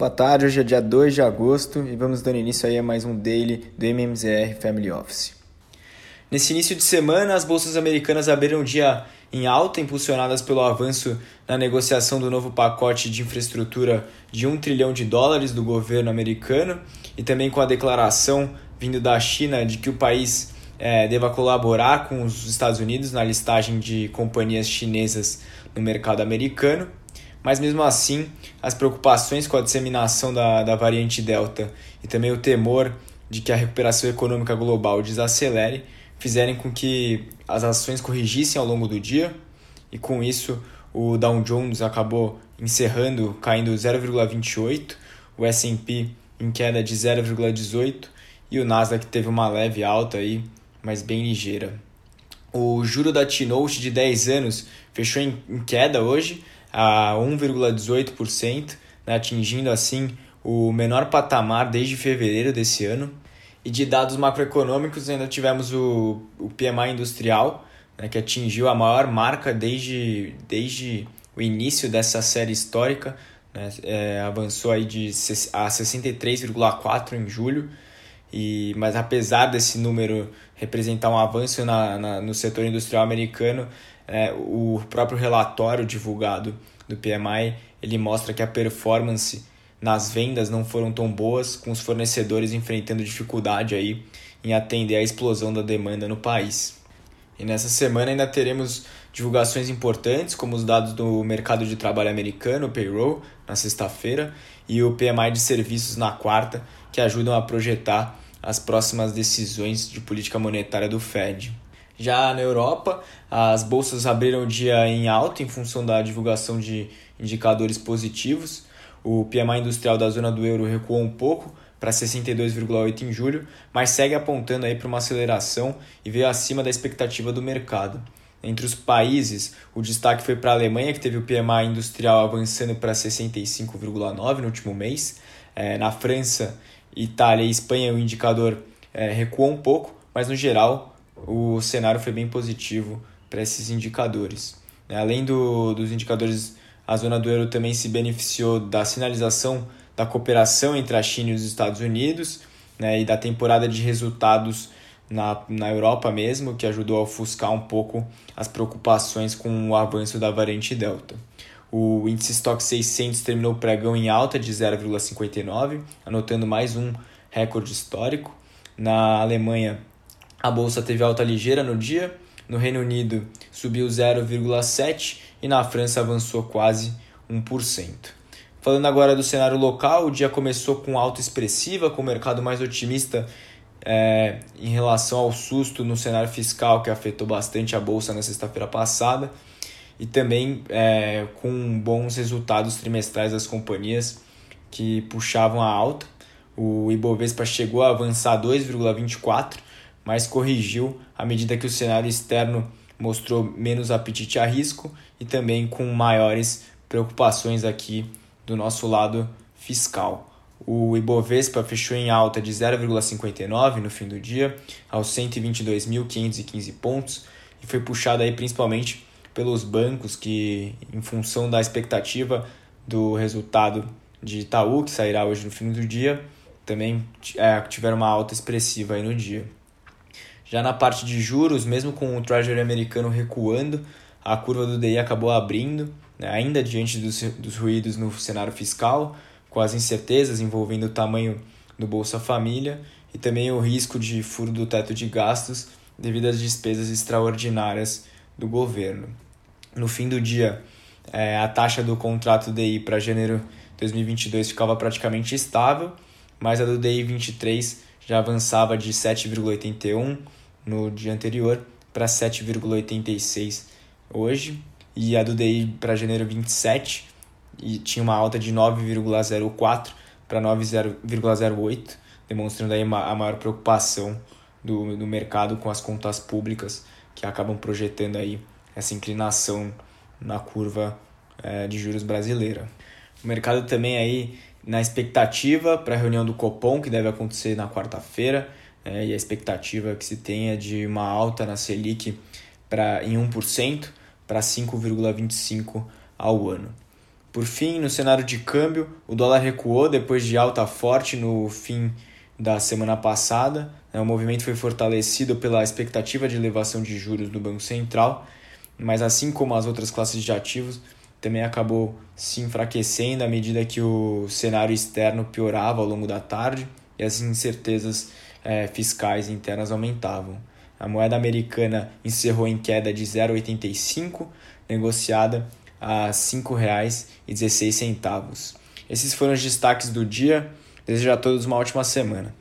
Boa tarde, hoje é dia 2 de agosto e vamos dando início aí a mais um daily do MMZR Family Office. Nesse início de semana, as bolsas americanas abriram o dia em alta, impulsionadas pelo avanço na negociação do novo pacote de infraestrutura de 1 trilhão de dólares do governo americano e também com a declaração vindo da China de que o país é, deva colaborar com os Estados Unidos na listagem de companhias chinesas no mercado americano mas mesmo assim, as preocupações com a disseminação da, da variante Delta e também o temor de que a recuperação econômica global desacelere fizeram com que as ações corrigissem ao longo do dia e com isso o Dow Jones acabou encerrando caindo 0,28, o S&P em queda de 0,18 e o Nasdaq teve uma leve alta aí, mas bem ligeira. O juro da T-Note de 10 anos fechou em queda hoje, a 1,18%, né, atingindo assim o menor patamar desde fevereiro desse ano. E de dados macroeconômicos, ainda tivemos o, o PMI industrial, né, que atingiu a maior marca desde, desde o início dessa série histórica, né, é, avançou aí de a 63,4 em julho. E, mas apesar desse número representar um avanço na, na no setor industrial americano, é, o próprio relatório divulgado do PMI ele mostra que a performance nas vendas não foram tão boas, com os fornecedores enfrentando dificuldade aí em atender à explosão da demanda no país. E nessa semana ainda teremos divulgações importantes, como os dados do mercado de trabalho americano, o payroll, na sexta-feira, e o PMI de serviços na quarta, que ajudam a projetar as próximas decisões de política monetária do Fed. Já na Europa, as bolsas abriram o dia em alta em função da divulgação de indicadores positivos. O PMI industrial da zona do euro recuou um pouco para 62,8 em julho, mas segue apontando aí para uma aceleração e veio acima da expectativa do mercado. Entre os países, o destaque foi para a Alemanha, que teve o PMI industrial avançando para 65,9 no último mês. É, na França, Itália e Espanha, o indicador é, recuou um pouco, mas no geral o cenário foi bem positivo para esses indicadores. Né? Além do, dos indicadores, a zona do euro também se beneficiou da sinalização da cooperação entre a China e os Estados Unidos né? e da temporada de resultados na, na Europa mesmo, que ajudou a ofuscar um pouco as preocupações com o avanço da variante Delta. O índice Stock 600 terminou o pregão em alta de 0,59, anotando mais um recorde histórico. Na Alemanha, a bolsa teve alta ligeira no dia, no Reino Unido subiu 0,7% e na França avançou quase 1%. Falando agora do cenário local, o dia começou com alta expressiva, com o mercado mais otimista é, em relação ao susto no cenário fiscal que afetou bastante a bolsa na sexta-feira passada e também é, com bons resultados trimestrais das companhias que puxavam a alta. O Ibovespa chegou a avançar 2,24 mas corrigiu à medida que o cenário externo mostrou menos apetite a risco e também com maiores preocupações aqui do nosso lado fiscal. O Ibovespa fechou em alta de 0,59 no fim do dia, aos 122.515 pontos, e foi puxado aí principalmente pelos bancos que, em função da expectativa do resultado de Itaú, que sairá hoje no fim do dia, também é, tiveram uma alta expressiva aí no dia. Já na parte de juros, mesmo com o Treasury americano recuando, a curva do DI acabou abrindo, né, ainda diante dos, dos ruídos no cenário fiscal, com as incertezas envolvendo o tamanho do Bolsa Família e também o risco de furo do teto de gastos devido às despesas extraordinárias do governo. No fim do dia, é, a taxa do contrato DI para janeiro de 2022 ficava praticamente estável, mas a do DI 23 já avançava de 7,81 no dia anterior para 7,86 hoje e a do DI para janeiro 27 e tinha uma alta de 9,04 para 9,08, demonstrando aí a maior preocupação do, do mercado com as contas públicas que acabam projetando aí essa inclinação na curva é, de juros brasileira. O mercado também aí na expectativa para a reunião do Copom que deve acontecer na quarta-feira é, e a expectativa que se tenha de uma alta na Selic pra, em 1% para 5,25% ao ano. Por fim, no cenário de câmbio, o dólar recuou depois de alta forte no fim da semana passada. O movimento foi fortalecido pela expectativa de elevação de juros do Banco Central, mas assim como as outras classes de ativos, também acabou se enfraquecendo à medida que o cenário externo piorava ao longo da tarde e as incertezas é, fiscais internas aumentavam. A moeda americana encerrou em queda de 0,85, negociada a R$ 5,16. Esses foram os destaques do dia. Desejo a todos uma ótima semana.